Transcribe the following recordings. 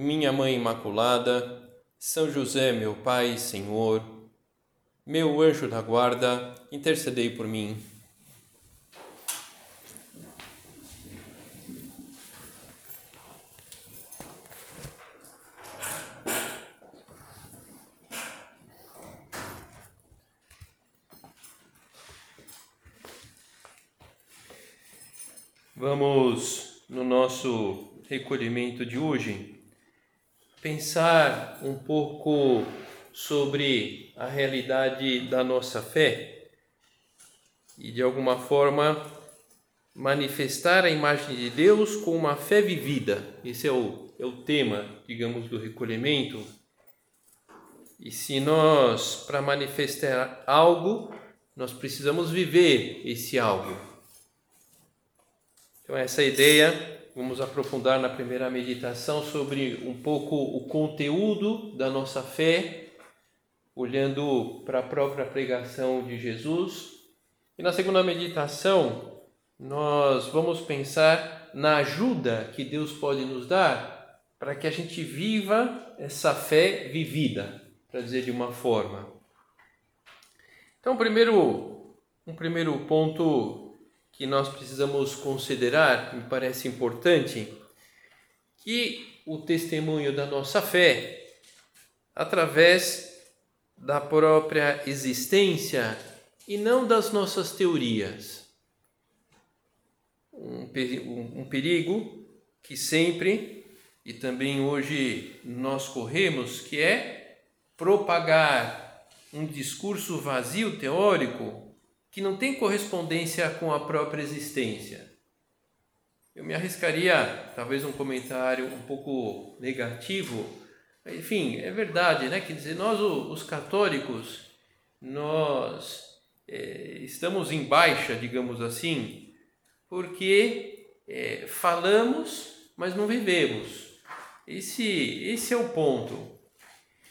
minha Mãe Imaculada, São José, meu Pai e Senhor, meu anjo da guarda, intercedei por mim. Vamos no nosso recolhimento de hoje pensar um pouco sobre a realidade da nossa fé e de alguma forma manifestar a imagem de Deus com uma fé vivida. Esse é o, é o tema, digamos, do recolhimento. E se nós, para manifestar algo, nós precisamos viver esse algo. Então, essa ideia Vamos aprofundar na primeira meditação sobre um pouco o conteúdo da nossa fé, olhando para a própria pregação de Jesus. E na segunda meditação, nós vamos pensar na ajuda que Deus pode nos dar para que a gente viva essa fé vivida, para dizer de uma forma. Então, primeiro, um primeiro ponto que nós precisamos considerar, me parece importante, que o testemunho da nossa fé, através da própria existência e não das nossas teorias. Um, perigo que sempre e também hoje nós corremos, que é propagar um discurso vazio teórico que não tem correspondência com a própria existência. Eu me arriscaria, talvez, um comentário um pouco negativo. Enfim, é verdade, né? Quer dizer, nós, os católicos, nós é, estamos em baixa, digamos assim, porque é, falamos, mas não vivemos. Esse, esse é o ponto.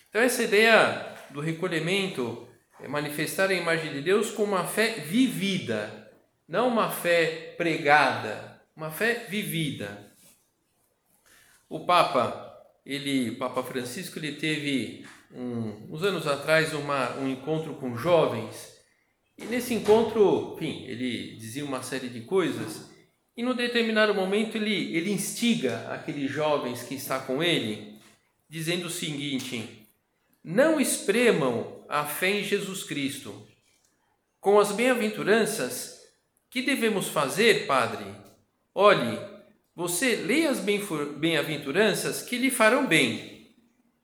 Então, essa ideia do recolhimento manifestar a imagem de Deus com uma fé vivida, não uma fé pregada, uma fé vivida. O Papa, ele, o Papa Francisco, ele teve um, uns anos atrás uma, um encontro com jovens e nesse encontro, enfim, ele dizia uma série de coisas e no determinado momento ele, ele instiga aqueles jovens que está com ele, dizendo o seguinte: não espremam a fé em Jesus Cristo. Com as bem-aventuranças, que devemos fazer, Padre? Olhe, você lê as bem-aventuranças que lhe farão bem.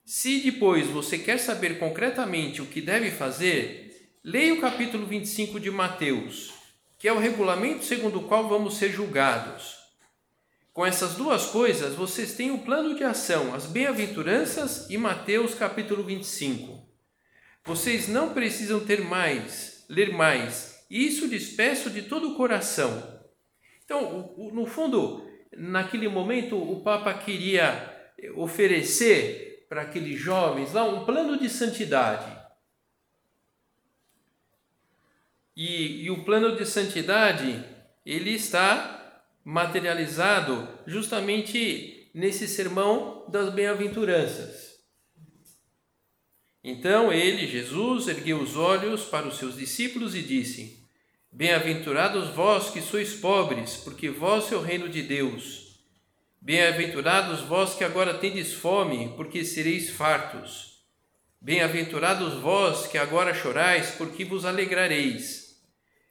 Se depois você quer saber concretamente o que deve fazer, leia o capítulo 25 de Mateus, que é o regulamento segundo o qual vamos ser julgados. Com essas duas coisas, vocês têm o plano de ação, as bem-aventuranças e Mateus capítulo 25. Vocês não precisam ter mais, ler mais. Isso despeço de todo o coração. Então, no fundo, naquele momento, o Papa queria oferecer para aqueles jovens lá um plano de santidade. E, e o plano de santidade, ele está materializado justamente nesse sermão das bem-aventuranças. Então ele, Jesus, ergueu os olhos para os seus discípulos e disse: Bem-aventurados vós que sois pobres, porque vós é o reino de Deus. Bem-aventurados vós que agora tendes fome, porque sereis fartos. Bem-aventurados vós que agora chorais, porque vos alegrareis.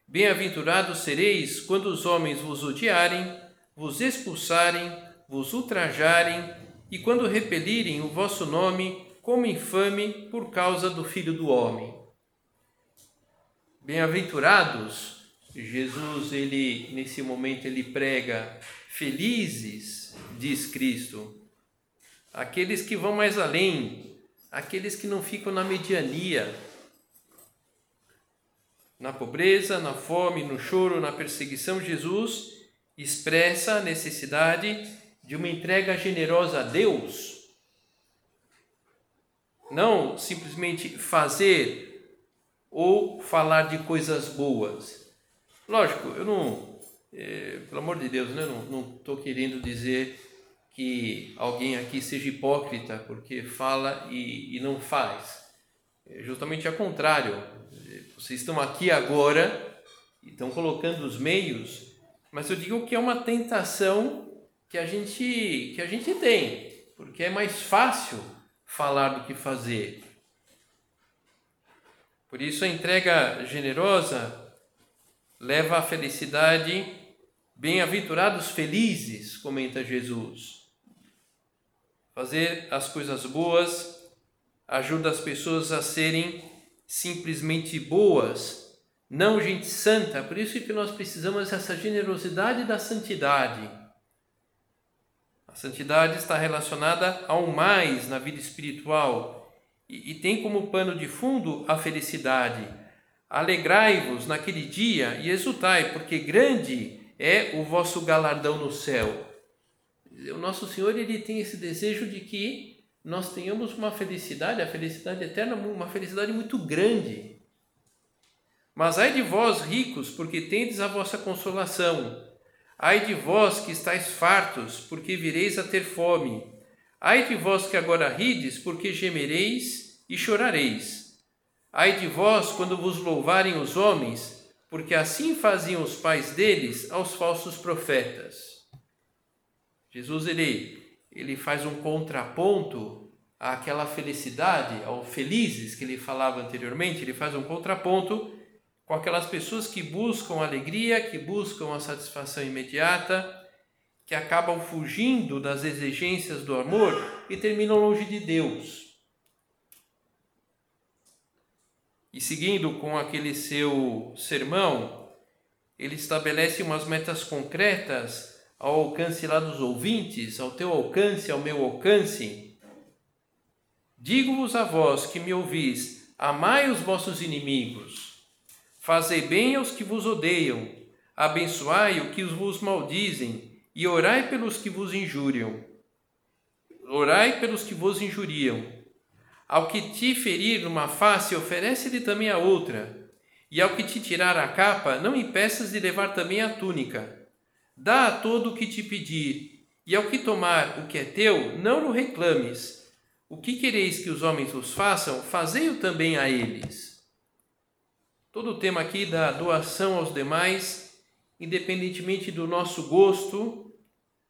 Bem-aventurados sereis quando os homens vos odiarem, vos expulsarem, vos ultrajarem e quando repelirem o vosso nome como infame por causa do Filho do Homem. Bem-aventurados, Jesus, ele nesse momento ele prega, felizes, diz Cristo, aqueles que vão mais além, aqueles que não ficam na mediania, na pobreza, na fome, no choro, na perseguição. Jesus expressa a necessidade de uma entrega generosa a Deus. Não simplesmente fazer ou falar de coisas boas. Lógico, eu não, é, pelo amor de Deus, né, não estou querendo dizer que alguém aqui seja hipócrita porque fala e, e não faz. É justamente ao contrário. Vocês estão aqui agora e estão colocando os meios, mas eu digo que é uma tentação que a gente que a gente tem, porque é mais fácil falar do que fazer. Por isso a entrega generosa leva à felicidade. Bem-aventurados felizes, comenta Jesus. Fazer as coisas boas ajuda as pessoas a serem simplesmente boas, não gente santa. Por isso que nós precisamos dessa generosidade da santidade. A santidade está relacionada ao mais na vida espiritual e, e tem como pano de fundo a felicidade. Alegrai-vos naquele dia e exultai, porque grande é o vosso galardão no céu o nosso Senhor ele tem esse desejo de que nós tenhamos uma felicidade, a felicidade eterna, uma felicidade muito grande. Mas ai de vós, ricos, porque tendes a vossa consolação. Ai de vós que estáis fartos, porque vireis a ter fome. Ai de vós que agora rides, porque gemereis e chorareis. Ai de vós quando vos louvarem os homens, porque assim faziam os pais deles aos falsos profetas. Jesus ele, ele faz um contraponto àquela felicidade, ao felizes que ele falava anteriormente, ele faz um contraponto com aquelas pessoas que buscam alegria, que buscam a satisfação imediata, que acabam fugindo das exigências do amor e terminam longe de Deus. E seguindo com aquele seu sermão, ele estabelece umas metas concretas ao alcance lá dos ouvintes, ao teu alcance, ao meu alcance. Digo-vos a vós que me ouvis: amai os vossos inimigos, fazei bem aos que vos odeiam, abençoai o que vos maldizem, e orai pelos que vos injuriam. Orai pelos que vos injuriam. Ao que te ferir numa face, oferece-lhe também a outra. E ao que te tirar a capa, não impeças de levar também a túnica. Dá a todo o que te pedir, e ao que tomar o que é teu, não o reclames. O que quereis que os homens vos façam, fazei-o também a eles. Todo o tema aqui da doação aos demais, independentemente do nosso gosto,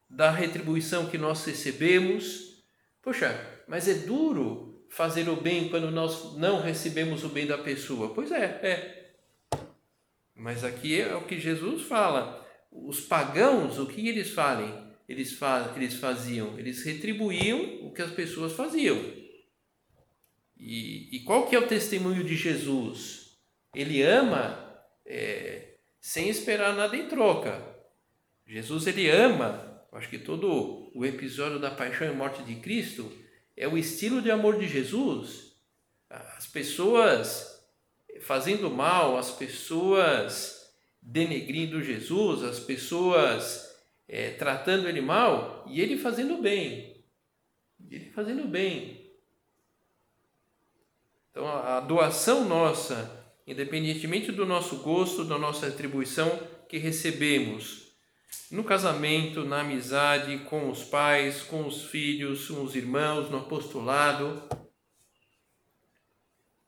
da retribuição que nós recebemos. Poxa, mas é duro fazer o bem quando nós não recebemos o bem da pessoa. Pois é, é. Mas aqui é o que Jesus fala os pagãos, o que eles fazem? Eles, faz, eles faziam? Eles retribuíam o que as pessoas faziam. E, e qual que é o testemunho de Jesus? Ele ama é, sem esperar nada em troca. Jesus ele ama. Acho que todo o episódio da paixão e morte de Cristo é o estilo de amor de Jesus. As pessoas fazendo mal, as pessoas denegrindo Jesus, as pessoas é, tratando ele mal e ele fazendo bem. Ele fazendo bem. Então a, doação nossa, independentemente do nosso gosto, da nossa atribuição que recebemos, no casamento, na amizade, com os pais, com os filhos, com os irmãos, no apostolado.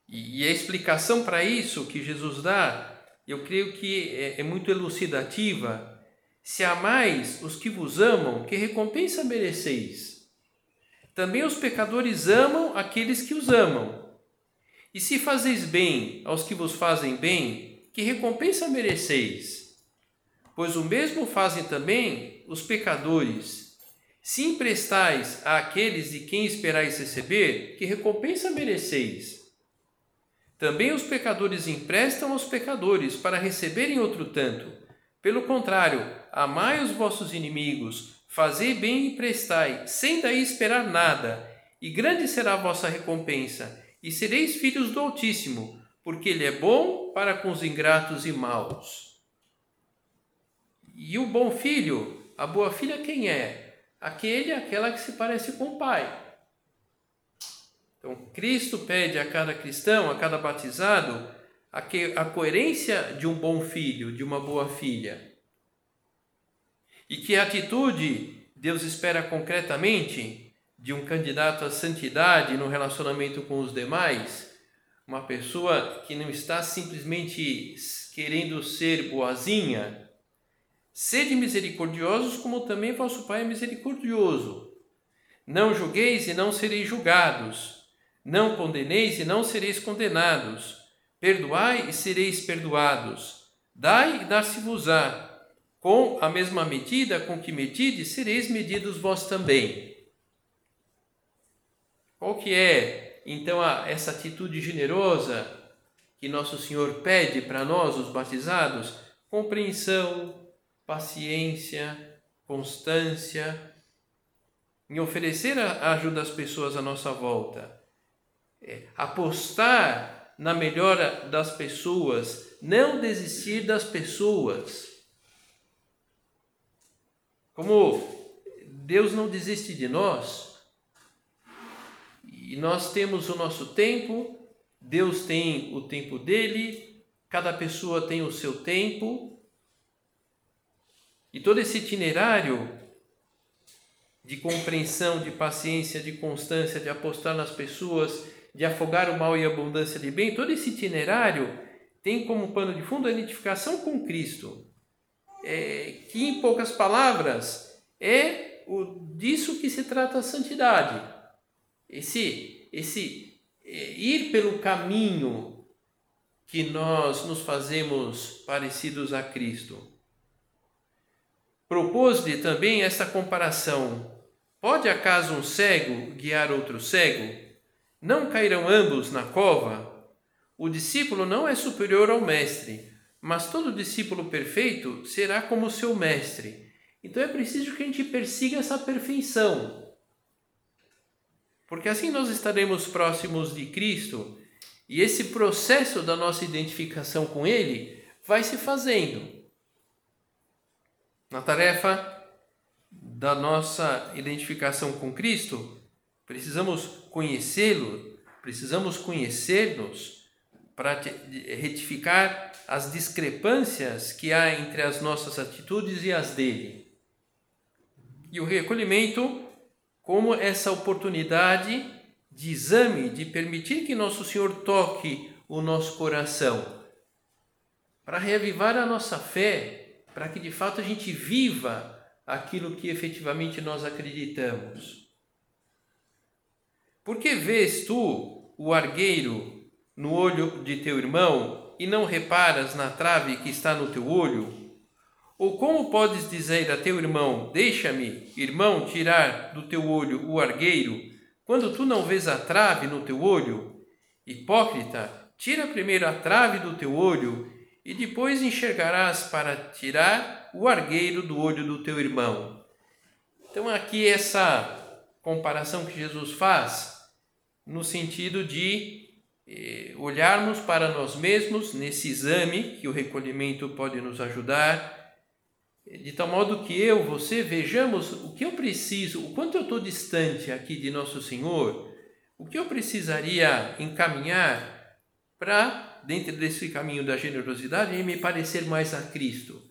E a explicação para isso que Jesus dá eu creio que é, é muito elucidativa. Se amais os que vos amam, que recompensa mereceis? Também os pecadores amam aqueles que os amam. E se fazeis bem aos que vos fazem bem, que recompensa mereceis? Pois o mesmo fazem também os pecadores. Se emprestais àqueles de quem esperais receber, que recompensa mereceis? Também os pecadores emprestam aos pecadores para receberem outro tanto. Pelo contrário, amai os vossos inimigos, fazei bem e prestai, sem daí esperar nada, e grande será a vossa recompensa, e sereis filhos do Altíssimo, porque Ele é bom para com os ingratos e maus. E o bom filho, a boa filha, quem é? Aquele, aquela que se parece com o pai. Então, Cristo pede a cada cristão, a cada batizado, a, que, a coerência de um bom filho, de uma boa filha. E que atitude Deus espera concretamente de um candidato à santidade no relacionamento com os demais? Uma pessoa que não está simplesmente querendo ser boazinha. Sede misericordiosos, como também vosso Pai é misericordioso. Não julgueis e não sereis julgados. Não condeneis e não sereis condenados. Perdoai e sereis perdoados. Dai e dar-se-vos-á. Com a mesma medida com que medides, sereis medidos vós também. Qual que é, então, a, essa atitude generosa que Nosso Senhor pede para nós, os batizados? Compreensão, paciência, constância, em oferecer a ajuda às pessoas à nossa volta. Apostar na melhora das pessoas, não desistir das pessoas. Como Deus não desiste de nós, e nós temos o nosso tempo, Deus tem o tempo dele, cada pessoa tem o seu tempo, e todo esse itinerário de compreensão, de paciência, de constância, de apostar nas pessoas, de afogar o mal e abundância de bem, todo esse itinerário tem como pano de fundo a identificação com Cristo é, que, em poucas palavras, é o, disso que se trata a santidade. Esse, esse é, ir pelo caminho que nós nos fazemos parecidos a Cristo. Propôs-lhe também esta comparação: Pode acaso um cego guiar outro cego? Não cairão ambos na cova? O discípulo não é superior ao mestre mas todo discípulo perfeito será como seu mestre. Então é preciso que a gente persiga essa perfeição. Porque assim nós estaremos próximos de Cristo e esse processo da nossa identificação com Ele vai se fazendo. Na tarefa da nossa identificação com Cristo, precisamos conhecê-lo, precisamos conhecer-nos para retificar as discrepâncias que há entre as nossas atitudes e as dele. E o recolhimento como essa oportunidade de exame, de permitir que Nosso Senhor toque o nosso coração, para reavivar a nossa fé, para que de fato a gente viva aquilo que efetivamente nós acreditamos. Por que vês tu o argueiro no olho de teu irmão e não reparas na trave que está no teu olho? Ou como podes dizer a teu irmão: Deixa-me, irmão, tirar do teu olho o argueiro, quando tu não vês a trave no teu olho? Hipócrita, tira primeiro a trave do teu olho, e depois enxergarás para tirar o argueiro do olho do teu irmão. Então, aqui essa comparação que Jesus faz, no sentido de olharmos para nós mesmos nesse exame que o recolhimento pode nos ajudar, de tal modo que eu, você, vejamos o que eu preciso, o quanto eu estou distante aqui de Nosso Senhor, o que eu precisaria encaminhar para, dentro desse caminho da generosidade, me parecer mais a Cristo.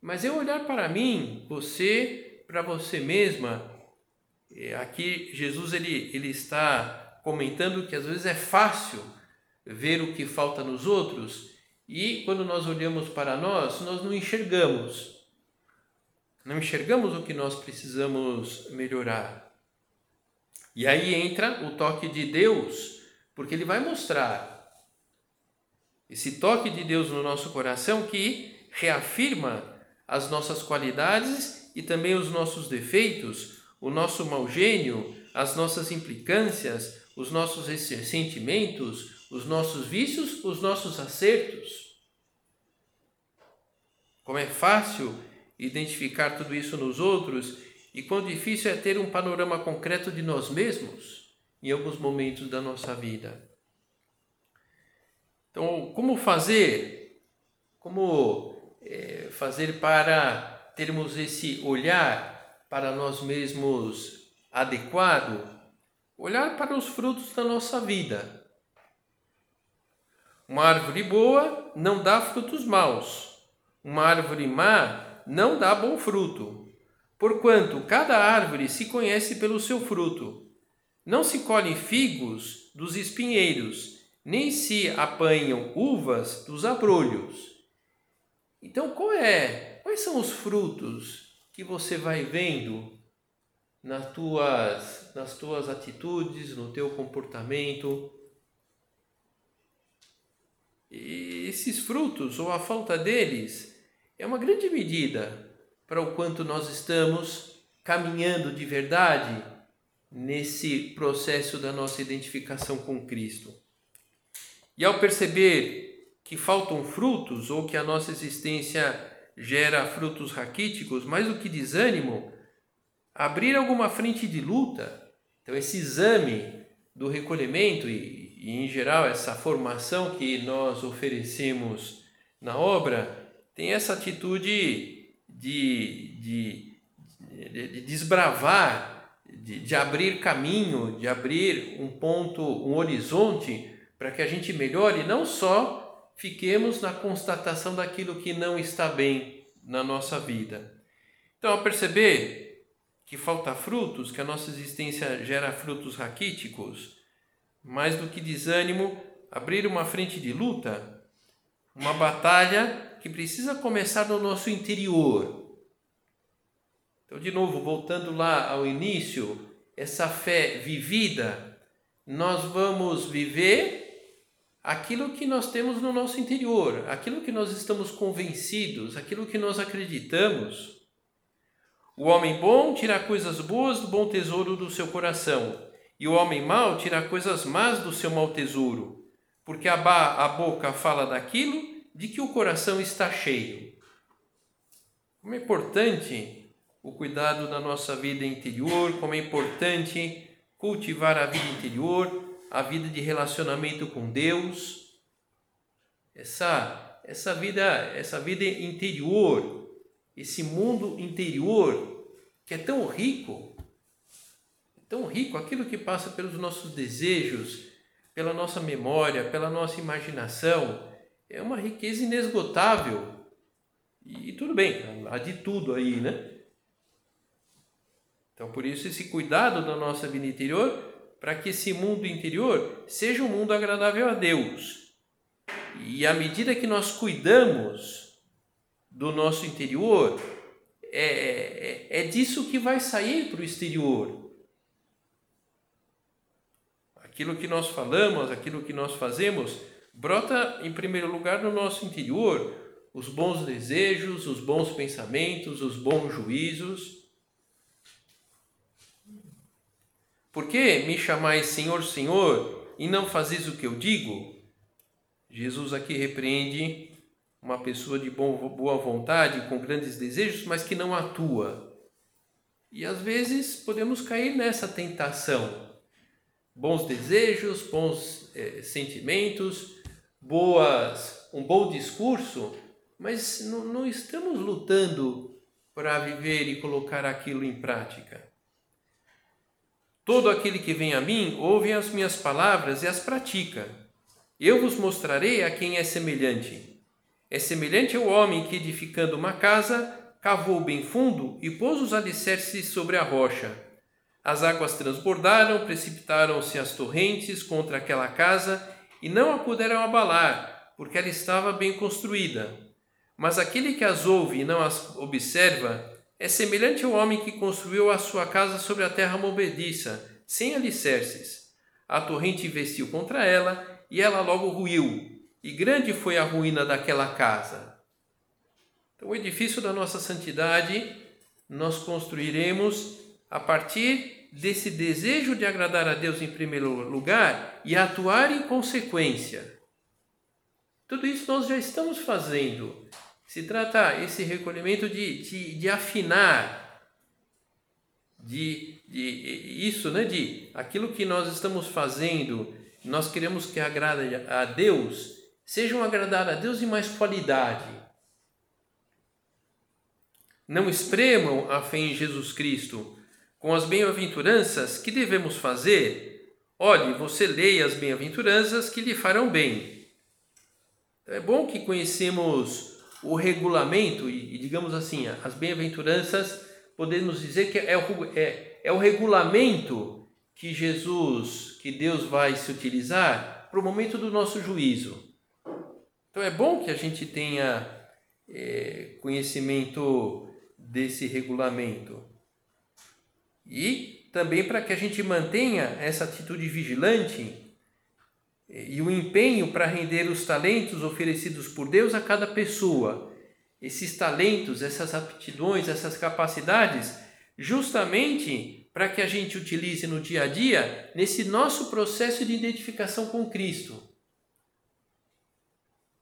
Mas eu olhar para mim, você, para você mesma, aqui Jesus ele, ele está comentando que às vezes é fácil ver o que falta nos outros e quando nós olhamos para nós, nós não enxergamos. Não enxergamos o que nós precisamos melhorar. E aí entra o toque de Deus, porque ele vai mostrar esse toque de Deus no nosso coração que reafirma as nossas qualidades e também os nossos defeitos, o nosso mau gênio, as nossas implicâncias, os nossos sentimentos, os nossos vícios, os nossos acertos. Como é fácil identificar tudo isso nos outros e quão difícil é ter um panorama concreto de nós mesmos em alguns momentos da nossa vida. Então, como fazer? Como é, fazer para termos esse olhar para nós mesmos adequado? Olhar para os frutos da nossa vida. Uma árvore boa não dá frutos maus. Uma árvore má não dá bom fruto. Porquanto cada árvore se conhece pelo seu fruto. Não se colhem figos dos espinheiros, nem se apanham uvas dos abrolhos. Então, qual é? Quais são os frutos que você vai vendo nas tuas, nas tuas atitudes, no teu comportamento? E esses frutos, ou a falta deles, é uma grande medida para o quanto nós estamos caminhando de verdade nesse processo da nossa identificação com Cristo. E ao perceber que faltam frutos ou que a nossa existência gera frutos raquíticos, mais do que desânimo, abrir alguma frente de luta. Então, esse exame do recolhimento e, e em geral, essa formação que nós oferecemos na obra, tem essa atitude de, de, de, de desbravar, de, de abrir caminho, de abrir um ponto, um horizonte para que a gente melhore, não só fiquemos na constatação daquilo que não está bem na nossa vida. Então, ao perceber que falta frutos, que a nossa existência gera frutos raquíticos, mais do que desânimo, abrir uma frente de luta, uma batalha que precisa começar no nosso interior. Então, de novo, voltando lá ao início, essa fé vivida, nós vamos viver aquilo que nós temos no nosso interior, aquilo que nós estamos convencidos, aquilo que nós acreditamos. O homem bom tira coisas boas do bom tesouro do seu coração, e o homem mau tira coisas más do seu mau tesouro, porque a, a boca fala daquilo de que o coração está cheio. Como é importante o cuidado da nossa vida interior, como é importante cultivar a vida interior, a vida de relacionamento com Deus, essa essa vida, essa vida interior, esse mundo interior que é tão rico, tão rico, aquilo que passa pelos nossos desejos, pela nossa memória, pela nossa imaginação, é uma riqueza inesgotável. E, e tudo bem, há de tudo aí, né? Então, por isso, esse cuidado da nossa vida interior para que esse mundo interior seja um mundo agradável a Deus. E à medida que nós cuidamos do nosso interior, é, é, é disso que vai sair para o exterior. Aquilo que nós falamos, aquilo que nós fazemos, brota em primeiro lugar no nosso interior os bons desejos, os bons pensamentos, os bons juízos Por que me chamais Senhor, Senhor, e não fazes o que eu digo? Jesus aqui repreende uma pessoa de boa vontade, com grandes desejos, mas que não atua. E às vezes podemos cair nessa tentação. Bons desejos, bons é, sentimentos, boas, um bom discurso, mas não, não estamos lutando para viver e colocar aquilo em prática. Todo aquele que vem a mim ouve as minhas palavras e as pratica. Eu vos mostrarei a quem é semelhante. É semelhante ao homem que, edificando uma casa, cavou bem fundo e pôs os alicerces sobre a rocha. As águas transbordaram, precipitaram-se as torrentes contra aquela casa e não a puderam abalar, porque ela estava bem construída. Mas aquele que as ouve e não as observa é semelhante ao homem que construiu a sua casa sobre a terra movediça, sem alicerces. A torrente investiu contra ela e ela logo ruiu, e grande foi a ruína daquela casa. Então, o edifício da nossa santidade nós construiremos a partir desse desejo de agradar a Deus em primeiro lugar e atuar em consequência. Tudo isso nós já estamos fazendo se trata esse recolhimento de, de, de afinar, de, de isso, né, de aquilo que nós estamos fazendo, nós queremos que agrade a Deus, sejam agradar a Deus em mais qualidade. Não espremam a fé em Jesus Cristo com as bem-aventuranças que devemos fazer. Olhe, você leia as bem-aventuranças que lhe farão bem. Então, é bom que conhecemos o regulamento e, digamos assim, as bem-aventuranças, podemos dizer que é o, é, é o regulamento que Jesus, que Deus vai se utilizar para o momento do nosso juízo. Então é bom que a gente tenha é, conhecimento desse regulamento. E também para que a gente mantenha essa atitude vigilante e o empenho para render os talentos oferecidos por Deus a cada pessoa. Esses talentos, essas aptidões, essas capacidades, justamente para que a gente utilize no dia a dia nesse nosso processo de identificação com Cristo.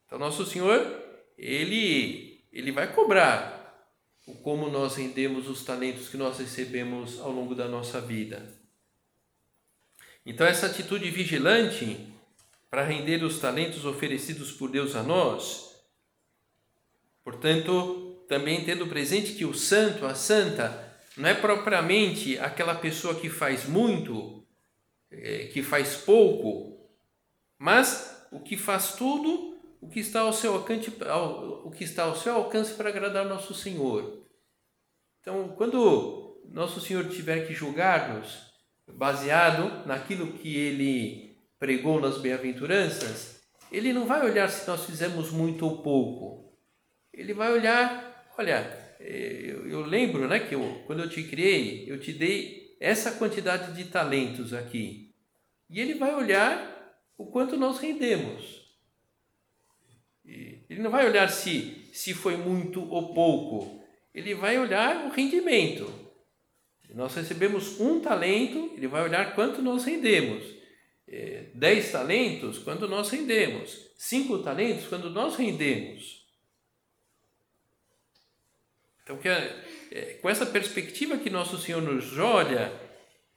Então, nosso Senhor, ele, ele vai cobrar o como nós rendemos os talentos que nós recebemos ao longo da nossa vida. Então, essa atitude vigilante para render os talentos oferecidos por Deus a nós, portanto, também tendo presente que o santo, a santa, não é propriamente aquela pessoa que faz muito, é, que faz pouco, mas o que faz tudo o que está ao seu alcance, o que está ao seu alcance para agradar nosso Senhor. Então, quando nosso Senhor tiver que julgar-nos, baseado naquilo que ele pregou nas bem-aventuranças, ele não vai olhar se nós fizemos muito ou pouco. Ele vai olhar, olha, eh, eu, eu lembro, né, que eu, quando eu te criei, eu te dei essa quantidade de talentos aqui. E ele vai olhar o quanto nós rendemos. Ele não vai olhar se, se foi muito ou pouco, ele vai olhar o rendimento. Nós recebemos um talento, ele vai olhar quanto nós rendemos. É, dez talentos, quanto nós rendemos. Cinco talentos, quando nós rendemos. Então, que é, com essa perspectiva que nosso Senhor nos olha,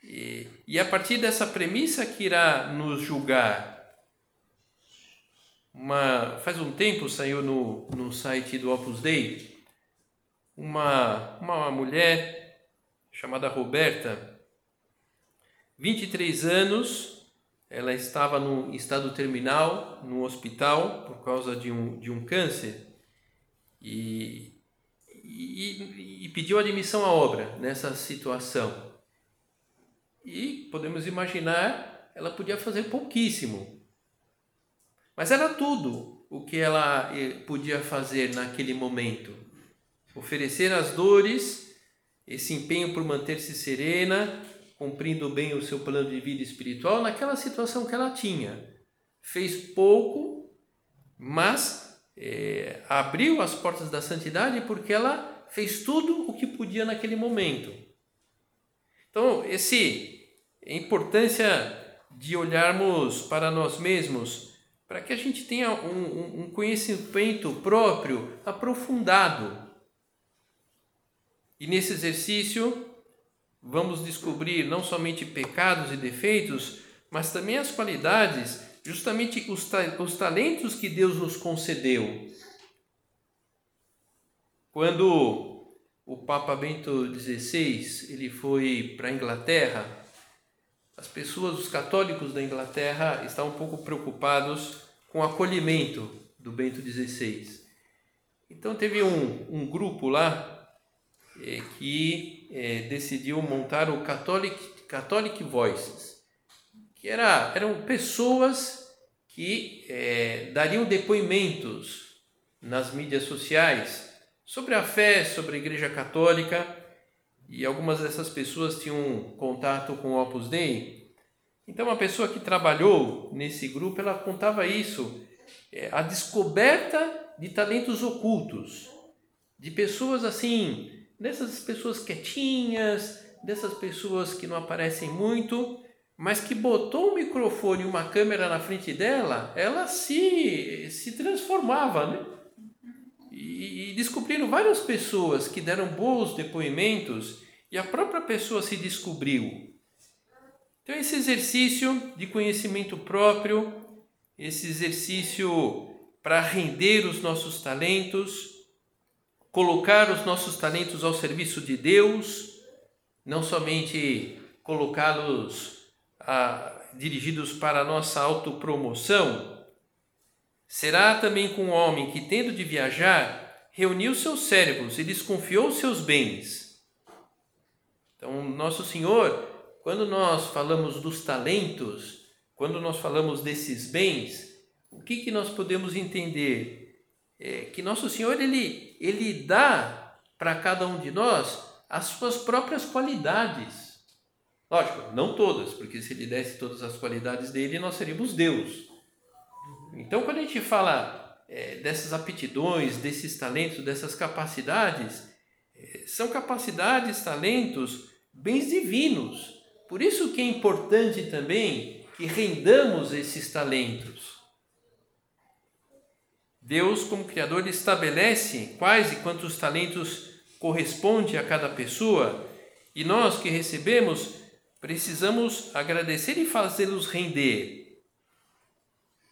e, e a partir dessa premissa que irá nos julgar, uma, faz um tempo saiu no, no site do Opus Dei uma, uma mulher chamada Roberta, 23 anos, ela estava no estado terminal no hospital por causa de um, de um câncer. E, e, e pediu admissão à obra nessa situação. E podemos imaginar, ela podia fazer pouquíssimo, mas era tudo o que ela eh, podia fazer naquele momento. Oferecer as dores, esse empenho por manter-se serena, cumprindo bem o seu plano de vida espiritual naquela situação que ela tinha. Fez pouco, mas é, abriu as portas da santidade porque ela fez tudo o que podia naquele momento. Então, esse a importância de olharmos para nós mesmos para que a gente tenha um, um conhecimento próprio aprofundado. E nesse exercício, vamos descobrir não somente pecados e defeitos, mas também as qualidades, justamente os, os talentos que Deus nos concedeu. Quando o Papa Bento XVI ele foi para a Inglaterra, as pessoas, os católicos da Inglaterra, estavam um pouco preocupados com o acolhimento do Bento XVI. Então teve um, um grupo lá é, que é, decidiu montar o Catholic, Catholic Voices, que era, eram pessoas que é, dariam depoimentos nas mídias sociais sobre a fé, sobre a Igreja Católica e algumas dessas pessoas tinham contato com o Opus Dei. Então, uma pessoa que trabalhou nesse grupo, ela contava isso, é, a descoberta de talentos ocultos, de pessoas assim, dessas pessoas quietinhas, dessas pessoas que não aparecem muito, mas que botou um microfone e uma câmera na frente dela, ela se, se transformava, né? E, e descobriram várias pessoas que deram bons depoimentos e a própria pessoa se descobriu. Então, esse exercício de conhecimento próprio, esse exercício para render os nossos talentos, colocar os nossos talentos ao serviço de Deus, não somente colocá-los dirigidos para a nossa autopromoção, será também com o homem que, tendo de viajar, reuniu seus servos e lhes confiou seus bens. Então, nosso Senhor, quando nós falamos dos talentos, quando nós falamos desses bens, o que, que nós podemos entender? É que nosso Senhor ele, ele dá para cada um de nós as suas próprias qualidades. Lógico, não todas, porque se ele desse todas as qualidades dele, nós seríamos Deus. Então, quando a gente fala é, dessas aptidões, desses talentos, dessas capacidades, é, são capacidades, talentos, bens divinos. Por isso que é importante também que rendamos esses talentos. Deus, como Criador, estabelece quais e quantos talentos corresponde a cada pessoa e nós que recebemos precisamos agradecer e fazê-los render.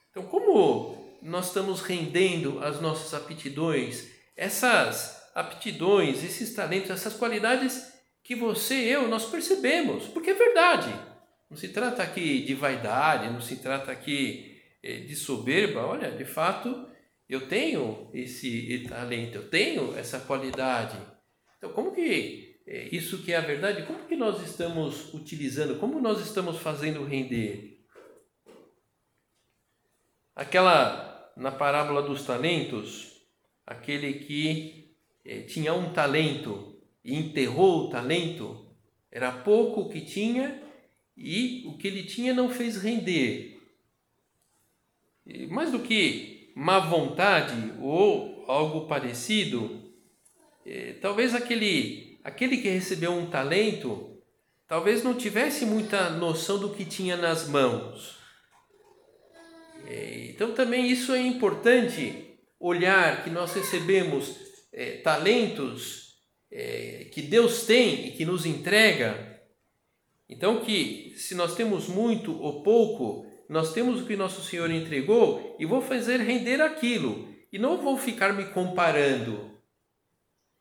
Então, como nós estamos rendendo as nossas aptidões, essas aptidões, esses talentos, essas qualidades que você e eu nós percebemos, porque é verdade. Não se trata aqui de vaidade, não se trata aqui eh, de soberba. Olha, de fato, eu tenho esse talento, eu tenho essa qualidade. Então, como que é, isso que é a verdade, como que nós estamos utilizando, como nós estamos fazendo render? Aquela, na parábola dos talentos, aquele que é, tinha um talento e enterrou o talento, era pouco o que tinha e o que ele tinha não fez render. E mais do que má vontade ou algo parecido, é, talvez aquele, aquele que recebeu um talento, talvez não tivesse muita noção do que tinha nas mãos. É, então também isso é importante olhar que nós recebemos é, talentos é, que Deus tem e que nos entrega. Então que se nós temos muito ou pouco, nós temos o que nosso Senhor entregou e vou fazer render aquilo e não vou ficar me comparando.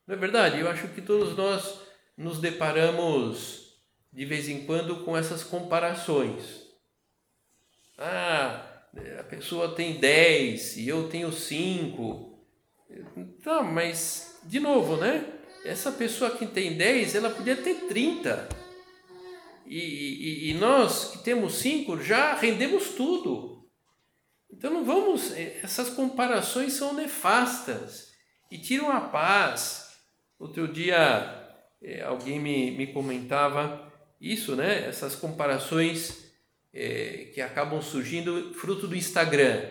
Não é verdade? Eu acho que todos nós nos deparamos de vez em quando com essas comparações. Ah, a pessoa tem 10 e eu tenho 5. Tá, mas, de novo, né? Essa pessoa que tem 10, ela podia ter 30. E, e, e nós que temos 5 já rendemos tudo. Então não vamos. Essas comparações são nefastas e tiram a paz Outro dia é, alguém me, me comentava isso, né? Essas comparações é, que acabam surgindo fruto do Instagram.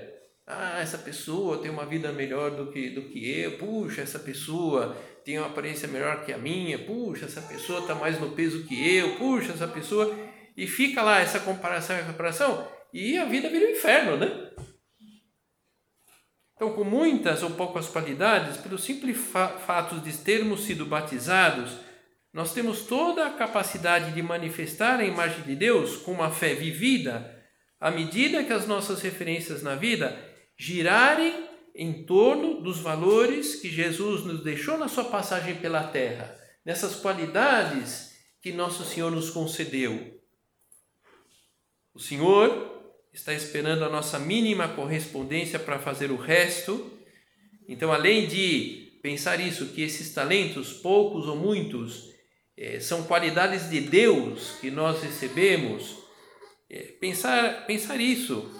Ah, essa pessoa tem uma vida melhor do que, do que eu. Puxa, essa pessoa tem uma aparência melhor que a minha. Puxa, essa pessoa está mais no peso que eu. Puxa, essa pessoa. E fica lá essa comparação e comparação. E a vida vira um inferno, né? Então, com muitas ou poucas qualidades, pelo simples fa fato de termos sido batizados, nós temos toda a capacidade de manifestar a imagem de Deus com uma fé vivida, à medida que as nossas referências na vida girarem em torno dos valores que Jesus nos deixou na sua passagem pela terra, nessas qualidades que nosso Senhor nos concedeu. O Senhor está esperando a nossa mínima correspondência para fazer o resto. Então, além de pensar isso, que esses talentos, poucos ou muitos, são qualidades de Deus que nós recebemos, é, pensar, pensar isso,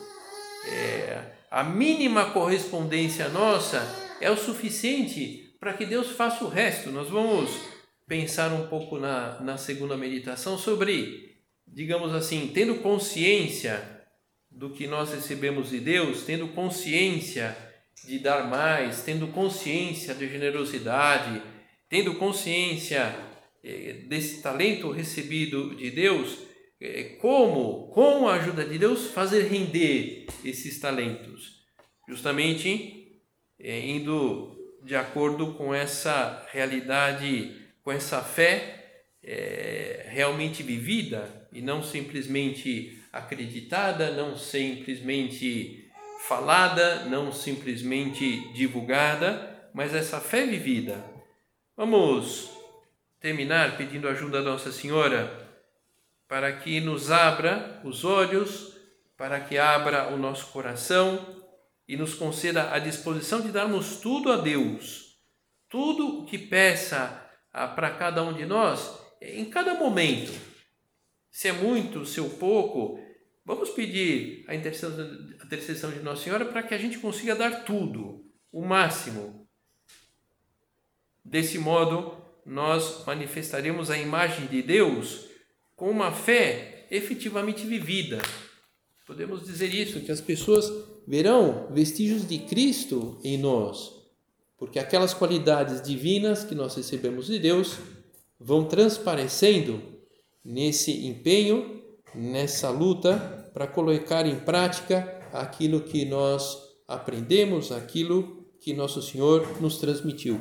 é, a mínima correspondência nossa é o suficiente para que Deus faça o resto. Nós vamos pensar um pouco na, na segunda meditação sobre, digamos assim, tendo consciência do que nós recebemos de Deus, tendo consciência de dar mais, tendo consciência de generosidade, tendo consciência desse talento recebido de Deus, eh, como, com a ajuda de Deus, fazer render esses talentos. Justamente eh, indo de acordo com essa realidade, com essa fé é, realmente vivida e não simplesmente acreditada, não simplesmente falada, não simplesmente divulgada, mas essa fé vivida. Vamos terminar pedindo a ajuda da Nossa Senhora para que nos abra os olhos, para que abra o nosso coração e nos conceda a disposição de darmos tudo a Deus, tudo o que peça para cada um de nós, em cada momento. Se é muito, se é pouco, vamos pedir a a intercessão de Nossa Senhora para que a gente consiga dar tudo, o máximo. Desse modo, nós manifestaremos a imagem de Deus com uma fé efetivamente vivida. Podemos dizer isso, que as pessoas verão vestígios de Cristo em nós, porque aquelas qualidades divinas que nós recebemos de Deus vão transparecendo nesse empenho, nessa luta para colocar em prática aquilo que nós aprendemos, aquilo que nosso Senhor nos transmitiu.